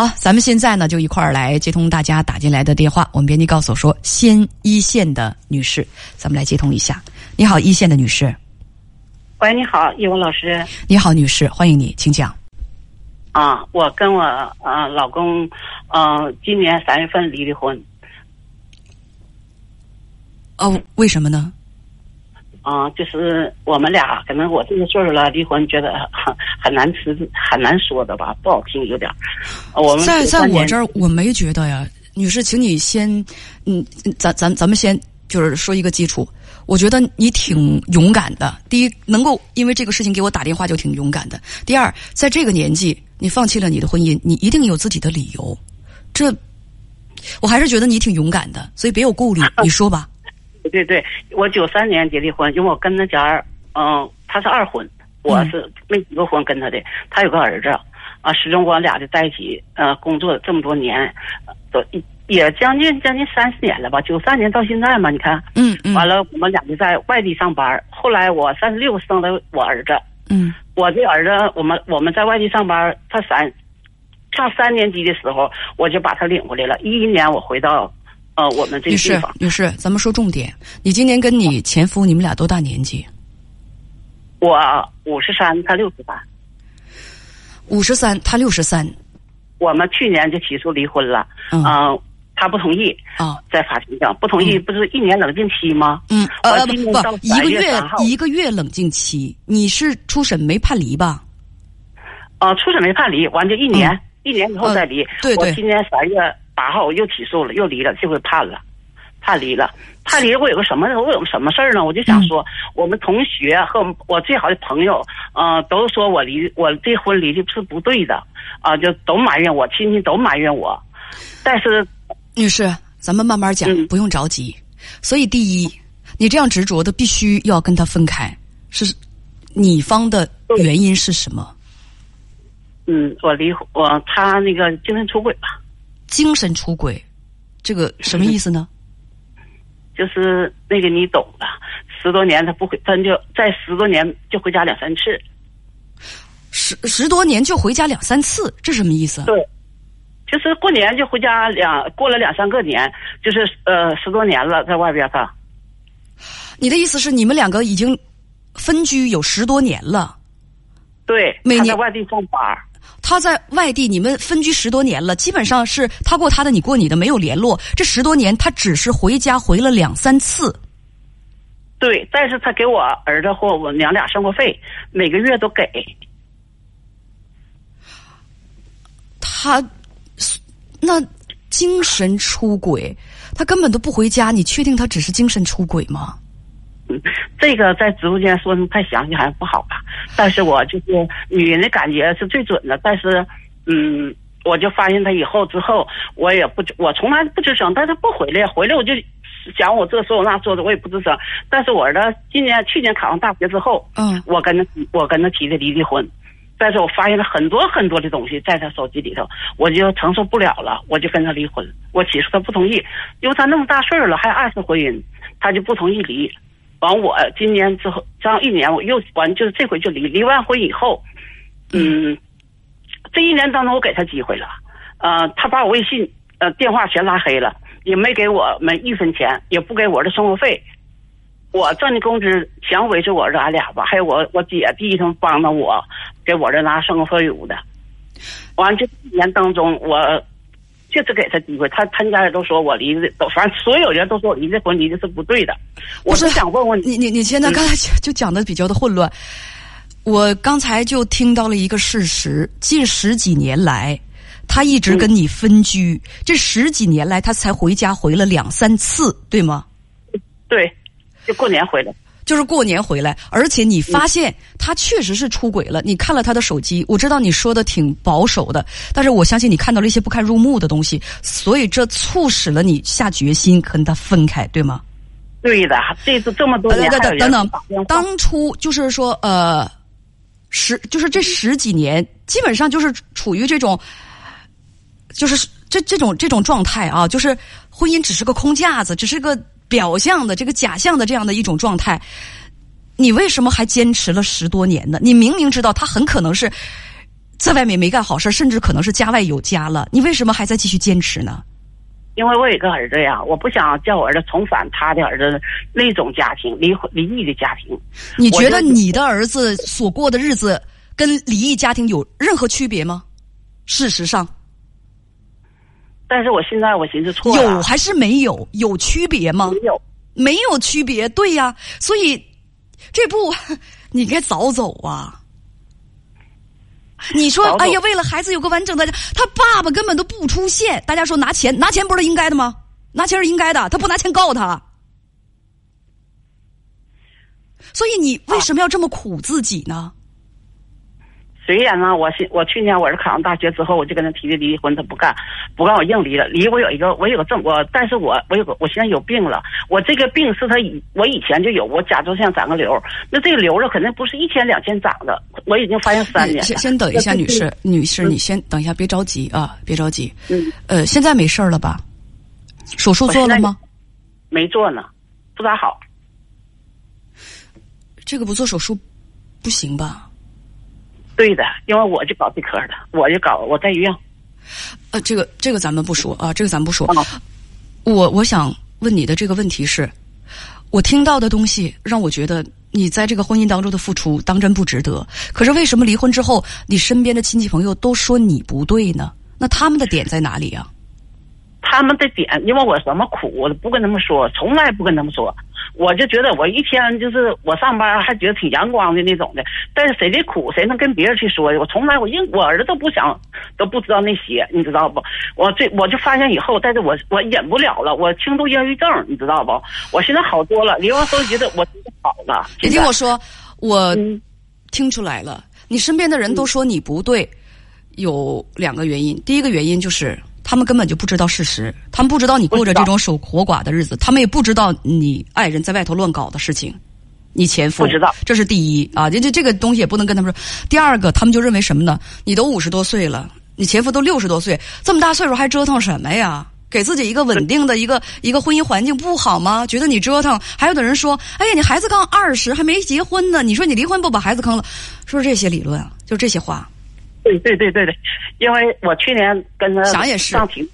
好，咱们现在呢就一块儿来接通大家打进来的电话。我们编辑告诉我说，先一线的女士，咱们来接通一下。你好，一线的女士。喂，你好，叶文老师。你好，女士，欢迎你，请讲。啊，我跟我呃老公，嗯，今年三月份离的婚。哦，为什么呢？啊，就是我们俩可能我这个岁数了，离婚觉得很很难吃，很难说的吧，不好听有点。我们在在我这儿我没觉得呀，女士，请你先，嗯，咱咱咱们先就是说一个基础。我觉得你挺勇敢的。第一，能够因为这个事情给我打电话就挺勇敢的。第二，在这个年纪，你放弃了你的婚姻，你一定有自己的理由。这，我还是觉得你挺勇敢的，所以别有顾虑。你说吧。对对，我九三年结的婚，因为我跟他家，嗯，他是二婚，我是没结过婚跟他的。他有个儿子，啊，始终我俩就在一起，呃，工作这么多年，都。也将近将近三十年了吧，九三年到现在嘛，你看，嗯嗯，完了我们俩就在外地上班。后来我三十六生了我儿子，嗯，我这儿子我们我们在外地上班，他三上三年级的时候，我就把他领回来了。一一年我回到呃我们这个地方。女士，女士，咱们说重点。你今年跟你前夫你们俩多大年纪？我五十三，他六十三。五十三，他六十三。我们去年就起诉离婚了，嗯。他不同意啊，在法庭上不同意，不是一年冷静期吗？嗯，呃，不，一个月一个月冷静期，你是初审没判离吧？啊，初审没判离，完就一年，一年以后再离。对对。我今年三月八号我又起诉了，又离了，这回判了，判离了，判离了。我有个什么？我有个什么事儿呢？我就想说，我们同学和我最好的朋友，嗯，都说我离我这婚离的是不对的，啊，就都埋怨我，亲戚都埋怨我，但是。女士，咱们慢慢讲，不用着急。所以，第一，你这样执着的，必须要跟他分开。是，你方的原因是什么？嗯，我离，我他那个精神出轨吧。精神出轨，这个什么意思呢？就是那个你懂的，十多年他不回，他就在十多年就回家两三次。十十多年就回家两三次，这什么意思？对。就是过年就回家两过了两三个年，就是呃十多年了，在外边他。你的意思是你们两个已经分居有十多年了？对，每年在外地上班。他在外地，你们分居十多年了，基本上是他过他的，你过你的，没有联络。这十多年，他只是回家回了两三次。对，但是他给我儿子或我娘俩生活费，每个月都给。他。那精神出轨，他根本都不回家，你确定他只是精神出轨吗？嗯，这个在直播间说的太详细好像不好吧？但是我就是女人的感觉是最准的。但是，嗯，我就发现他以后之后，我也不，我从来不吱声。但是不回来，回来我就想我这说我那说的，我也不吱声。但是我儿子今年去年考上大学之后，嗯，我跟他我跟他提的离的婚。但是我发现了很多很多的东西在他手机里头，我就承受不了了，我就跟他离婚。我起诉他不同意，因为他那么大岁数了，还二次婚姻，他就不同意离。完，我今年之后这样一年，我又完，就是这回就离。离完婚以后，嗯，这一年当中我给他机会了，呃，他把我微信呃电话全拉黑了，也没给我们一分钱，也不给我的生活费。我挣的工资全维持我儿子俺俩吧，还有我我姐弟他们帮着我，给我这拿生活费用的。完这一年当中，我就是给他机会，他他家人都说我离的，都反正所有人都说我离这婚离的是不对的。我是想问问你，你你现在刚才就讲的比较的混乱。我刚才就听到了一个事实：近十几年来，他一直跟你分居，这十几年来他才回家回了两三次，对吗？对。就过年回来，就是过年回来，而且你发现他确实是出轨了。你看了他的手机，我知道你说的挺保守的，但是我相信你看到了一些不堪入目的东西，所以这促使了你下决心跟他分开，对吗？对的，这次这么多年等等，当初就是说，呃，十就是这十几年，基本上就是处于这种，就是这这种这种状态啊，就是婚姻只是个空架子，只是个。表象的这个假象的这样的一种状态，你为什么还坚持了十多年呢？你明明知道他很可能是在外面没干好事，甚至可能是家外有家了，你为什么还在继续坚持呢？因为我有一个儿子呀，我不想叫我儿子重返他的儿子那种家庭，离婚离异的家庭。你觉得你的儿子所过的日子跟离异家庭有任何区别吗？事实上，但是我现在我寻思错了，有还是没有？有区别吗？没有，没有区别。对呀，所以这步 你该早走啊。你说，哎呀，为了孩子有个完整的，他爸爸根本都不出现。大家说拿钱，拿钱不是应该的吗？拿钱是应该的，他不拿钱告他。所以你为什么要这么苦自己呢？虽然呢，我我去年我是考上大学之后，我就跟他提的离婚，他不干，不干我硬离了。离我有一个，我有个证，我但是我我有个，我现在有病了。我这个病是他以我以前就有，我甲状腺长个瘤，那这个瘤子肯定不是一天两天长的，我已经发现三年了。先先等一下，女士，女士，你先等一下，别着急啊，别着急。嗯。呃，现在没事了吧？手术做了吗？没做呢，不咋好。这个不做手术不行吧？对的，因为我就搞这科的，我就搞我在医院。呃，这个这个咱们不说啊，这个咱不说。我我想问你的这个问题是，我听到的东西让我觉得你在这个婚姻当中的付出当真不值得。可是为什么离婚之后，你身边的亲戚朋友都说你不对呢？那他们的点在哪里啊？他们的点，因为我什么苦我都不跟他们说，从来不跟他们说。我就觉得我一天就是我上班还觉得挺阳光的那种的，但是谁的苦谁能跟别人去说我从来我应我儿子都不想都不知道那些，你知道不？我这我就发现以后，但是我我忍不了了，我轻度抑郁症，你知道不？我现在好多了，离完婚觉得我好了。你听我说，我听出来了，你身边的人都说你不对，有两个原因。第一个原因就是。他们根本就不知道事实，他们不知道你过着这种守活寡的日子，他们也不知道你爱人在外头乱搞的事情，你前夫不知道，这是第一啊，这这这个东西也不能跟他们说。第二个，他们就认为什么呢？你都五十多岁了，你前夫都六十多岁，这么大岁数还折腾什么呀？给自己一个稳定的一个一个婚姻环境不好吗？觉得你折腾。还有的人说，哎呀，你孩子刚二十，还没结婚呢，你说你离婚不把孩子坑了？说这些理论啊，就这些话。对对对对对，因为我去年跟他想也是上庭，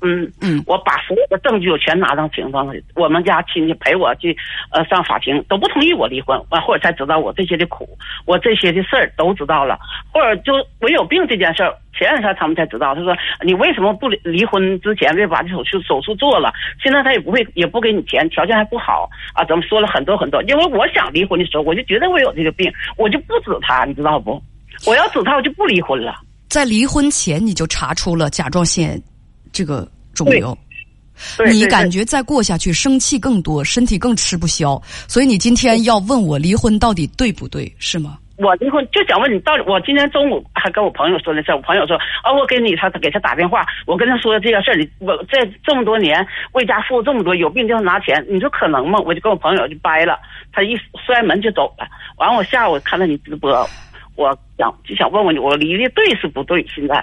嗯嗯，我把所有的证据我全拿上庭上去，我们家亲戚陪我去呃上法庭，都不同意我离婚，完后来才知道我这些的苦，我这些的事儿都知道了，或者就我有病这件事儿，前两天他们才知道，他说你为什么不离离婚之前别把这手术手术做了？现在他也不会也不给你钱，条件还不好啊，怎么说了很多很多？因为我想离婚的时候，我就觉得我有这个病，我就不指他，你知道不？我要指他，我就不离婚了。在离婚前，你就查出了甲状腺这个肿瘤，你感觉再过下去，生气更多，身体更吃不消，所以你今天要问我离婚到底对不对，是吗？我离婚就想问你，到底我今天中午还跟我朋友说的事我朋友说啊，我给你他给他打电话，我跟他说这个事儿，你我这这么多年为家付出这么多，有病就要拿钱，你说可能吗？我就跟我朋友就掰了，他一摔门就走了。完，我下午看到你直播。我想就想问问你，我离的对是不对？现在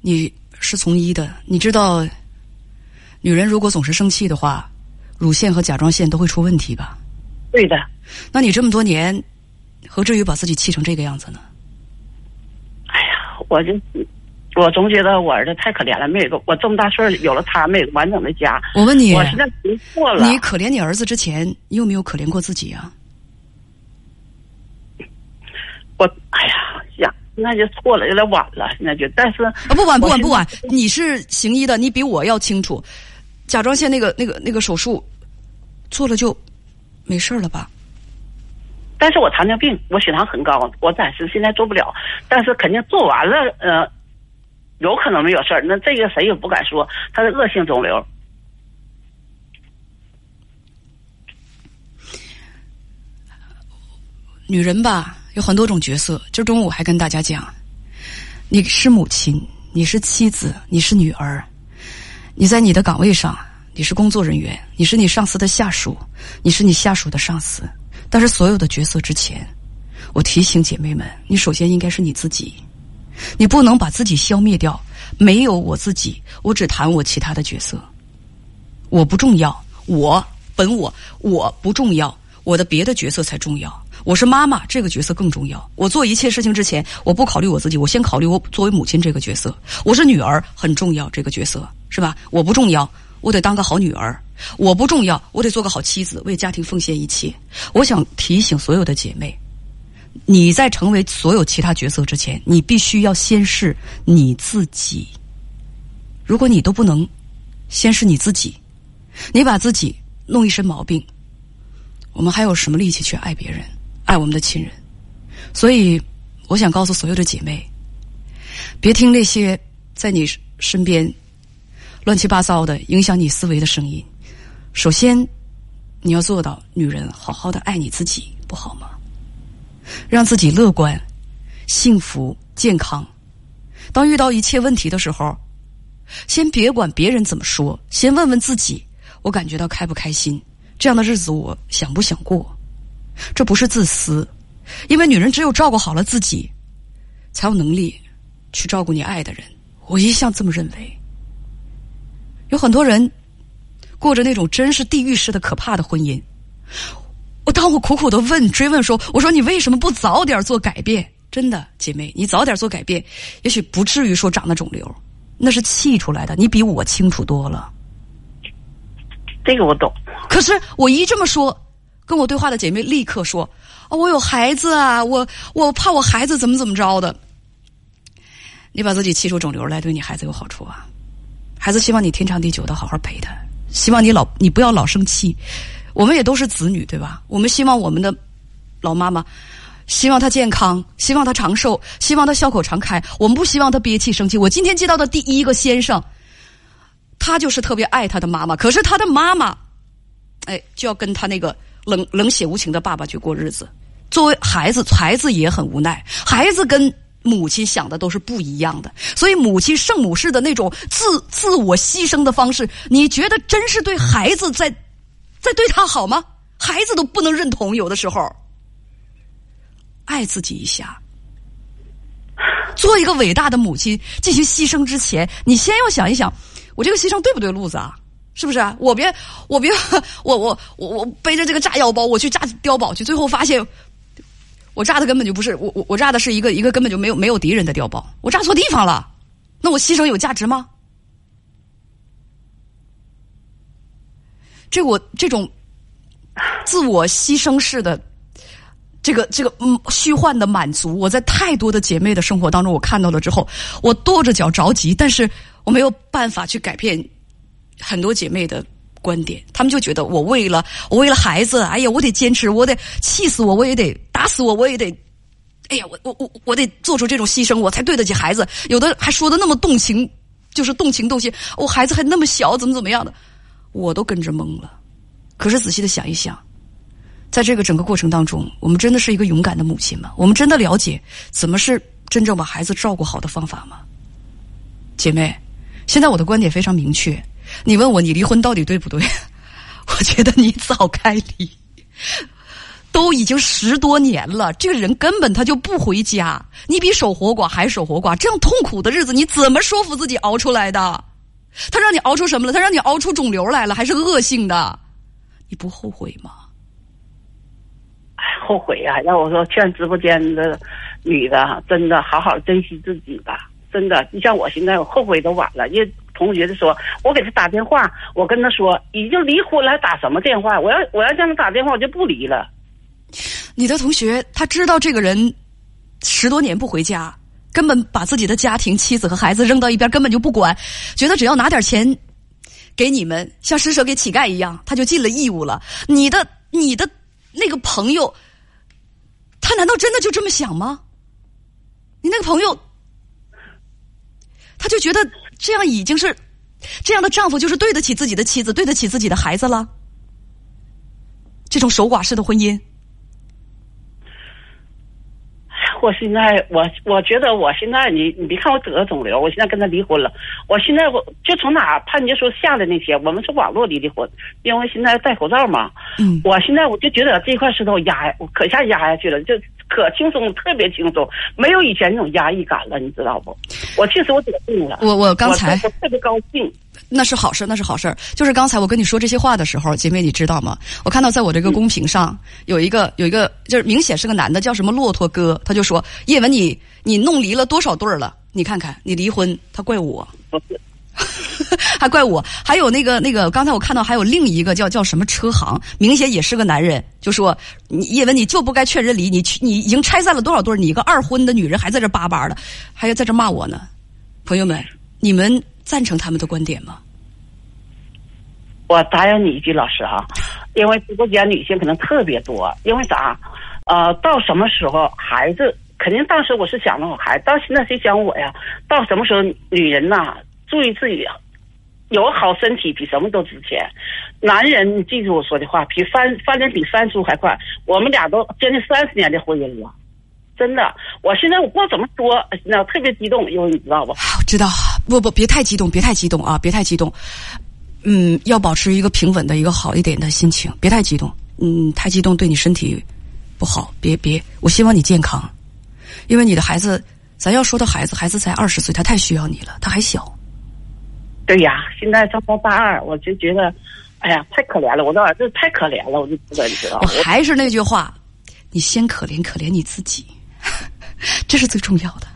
你是从医的，你知道，女人如果总是生气的话，乳腺和甲状腺都会出问题吧？对的。那你这么多年，何至于把自己气成这个样子呢？哎呀，我就我总觉得我儿子太可怜了，没有个我这么大岁数有了他，没有完整的家。我问你，我现在不错了。你可怜你儿子之前，你有没有可怜过自己啊？我哎呀，想那就错了，有点晚了。现在就，但是啊，不晚不晚不晚。你是行医的，你比我要清楚。甲状腺那个那个那个手术做了就没事了吧？但是我糖尿病，我血糖很高，我暂时现在做不了。但是肯定做完了，呃，有可能没有事儿。那这个谁也不敢说，它是恶性肿瘤。女人吧。有很多种角色。今中午还跟大家讲，你是母亲，你是妻子，你是女儿，你在你的岗位上，你是工作人员，你是你上司的下属，你是你下属的上司。但是所有的角色之前，我提醒姐妹们，你首先应该是你自己，你不能把自己消灭掉。没有我自己，我只谈我其他的角色，我不重要，我本我我不重要，我的别的角色才重要。我是妈妈这个角色更重要。我做一切事情之前，我不考虑我自己，我先考虑我作为母亲这个角色。我是女儿很重要，这个角色是吧？我不重要，我得当个好女儿；我不重要，我得做个好妻子，为家庭奉献一切。我想提醒所有的姐妹，你在成为所有其他角色之前，你必须要先是你自己。如果你都不能先是你自己，你把自己弄一身毛病。我们还有什么力气去爱别人、爱我们的亲人？所以，我想告诉所有的姐妹，别听那些在你身边乱七八糟的、影响你思维的声音。首先，你要做到女人好好的爱你自己，不好吗？让自己乐观、幸福、健康。当遇到一切问题的时候，先别管别人怎么说，先问问自己：我感觉到开不开心？这样的日子我想不想过？这不是自私，因为女人只有照顾好了自己，才有能力去照顾你爱的人。我一向这么认为。有很多人过着那种真是地狱式的可怕的婚姻。我当我苦苦的问追问说：“我说你为什么不早点做改变？”真的，姐妹，你早点做改变，也许不至于说长了肿瘤，那是气出来的。你比我清楚多了。这个我懂。可是我一这么说，跟我对话的姐妹立刻说：“哦，我有孩子啊，我我怕我孩子怎么怎么着的。”你把自己气出肿瘤来，对你孩子有好处啊？孩子希望你天长地久的好好陪他，希望你老你不要老生气。我们也都是子女，对吧？我们希望我们的老妈妈，希望她健康，希望她长寿，希望她笑口常开。我们不希望她憋气生气。我今天接到的第一个先生，他就是特别爱他的妈妈，可是他的妈妈。哎，就要跟他那个冷冷血无情的爸爸去过日子。作为孩子，孩子也很无奈。孩子跟母亲想的都是不一样的，所以母亲圣母式的那种自自我牺牲的方式，你觉得真是对孩子在在对他好吗？孩子都不能认同。有的时候，爱自己一下，做一个伟大的母亲进行牺牲之前，你先要想一想，我这个牺牲对不对路子啊？是不是啊？我别，我别，我我我我背着这个炸药包，我去炸碉堡去，最后发现，我炸的根本就不是我我我炸的是一个一个根本就没有没有敌人的碉堡，我炸错地方了，那我牺牲有价值吗？这我这种自我牺牲式的这个这个嗯虚幻的满足，我在太多的姐妹的生活当中我看到了之后，我跺着脚着急，但是我没有办法去改变。很多姐妹的观点，她们就觉得我为了我为了孩子，哎呀，我得坚持，我得气死我，我也得打死我，我也得，哎呀，我我我我得做出这种牺牲，我才对得起孩子。有的还说的那么动情，就是动情动心，我孩子还那么小，怎么怎么样的，我都跟着懵了。可是仔细的想一想，在这个整个过程当中，我们真的是一个勇敢的母亲吗？我们真的了解怎么是真正把孩子照顾好的方法吗？姐妹，现在我的观点非常明确。你问我你离婚到底对不对？我觉得你早该离，都已经十多年了，这个人根本他就不回家，你比守活寡还守活寡，这样痛苦的日子你怎么说服自己熬出来的？他让你熬出什么了？他让你熬出肿瘤来了，还是恶性的？你不后悔吗？后悔呀！要我说，劝直播间的女的，真的好好珍惜自己吧。真的，你像我现在，我后悔都晚了，因为。同学就说：“我给他打电话，我跟他说已经离婚了，还打什么电话？我要我要让他打电话，我就不离了。”你的同学他知道这个人十多年不回家，根本把自己的家庭、妻子和孩子扔到一边，根本就不管，觉得只要拿点钱给你们，像施舍给乞丐一样，他就尽了义务了。你的你的那个朋友，他难道真的就这么想吗？你那个朋友，他就觉得。这样已经是这样的丈夫，就是对得起自己的妻子，对得起自己的孩子了。这种守寡式的婚姻，我现在我我觉得我现在你你别看我得了肿瘤，我现在跟他离婚了。我现在我就从哪判决书下的那些，我们是网络离的婚，因为现在戴口罩嘛。嗯。我现在我就觉得这块石头压我，可下压下去了，就可轻松，特别轻松，没有以前那种压抑感了，你知道不？我其实我得病了，我我刚才我特别高兴。那是好事，那是好事。就是刚才我跟你说这些话的时候，姐妹你知道吗？我看到在我这个公屏上有一个有一个，就是明显是个男的，叫什么骆驼哥，他就说叶文你你弄离了多少对儿了？你看看你离婚，他怪我，不是，还怪我。还有那个那个，刚才我看到还有另一个叫叫什么车行，明显也是个男人，就说你叶文你就不该劝人离，你去你已经拆散了多少对？你一个二婚的女人还在这叭叭的，还要在这骂我呢。朋友们，你们赞成他们的观点吗？我答应你一句，老师啊，因为直播间女性可能特别多，因为啥？呃，到什么时候孩子肯定当时我是想着我孩子，到现在谁想我呀？到什么时候女人呐，注意自己，有好身体比什么都值钱。男人，你记住我说的话，比翻翻脸比翻书还快。我们俩都将近三十年的婚姻了，真的。我现在我不知道怎么说，那特别激动，因为你知道不？知道，不不，别太激动，别太激动啊，别太激动。嗯，要保持一个平稳的一个好一点的心情，别太激动。嗯，太激动对你身体不好。别别，我希望你健康，因为你的孩子，咱要说的孩子，孩子才二十岁，他太需要你了，他还小。对呀，现在上到大二，我就觉得，哎呀，太可怜了，我的儿子太可怜了，我就不得你知道。我还是那句话，你先可怜可怜你自己，这是最重要的。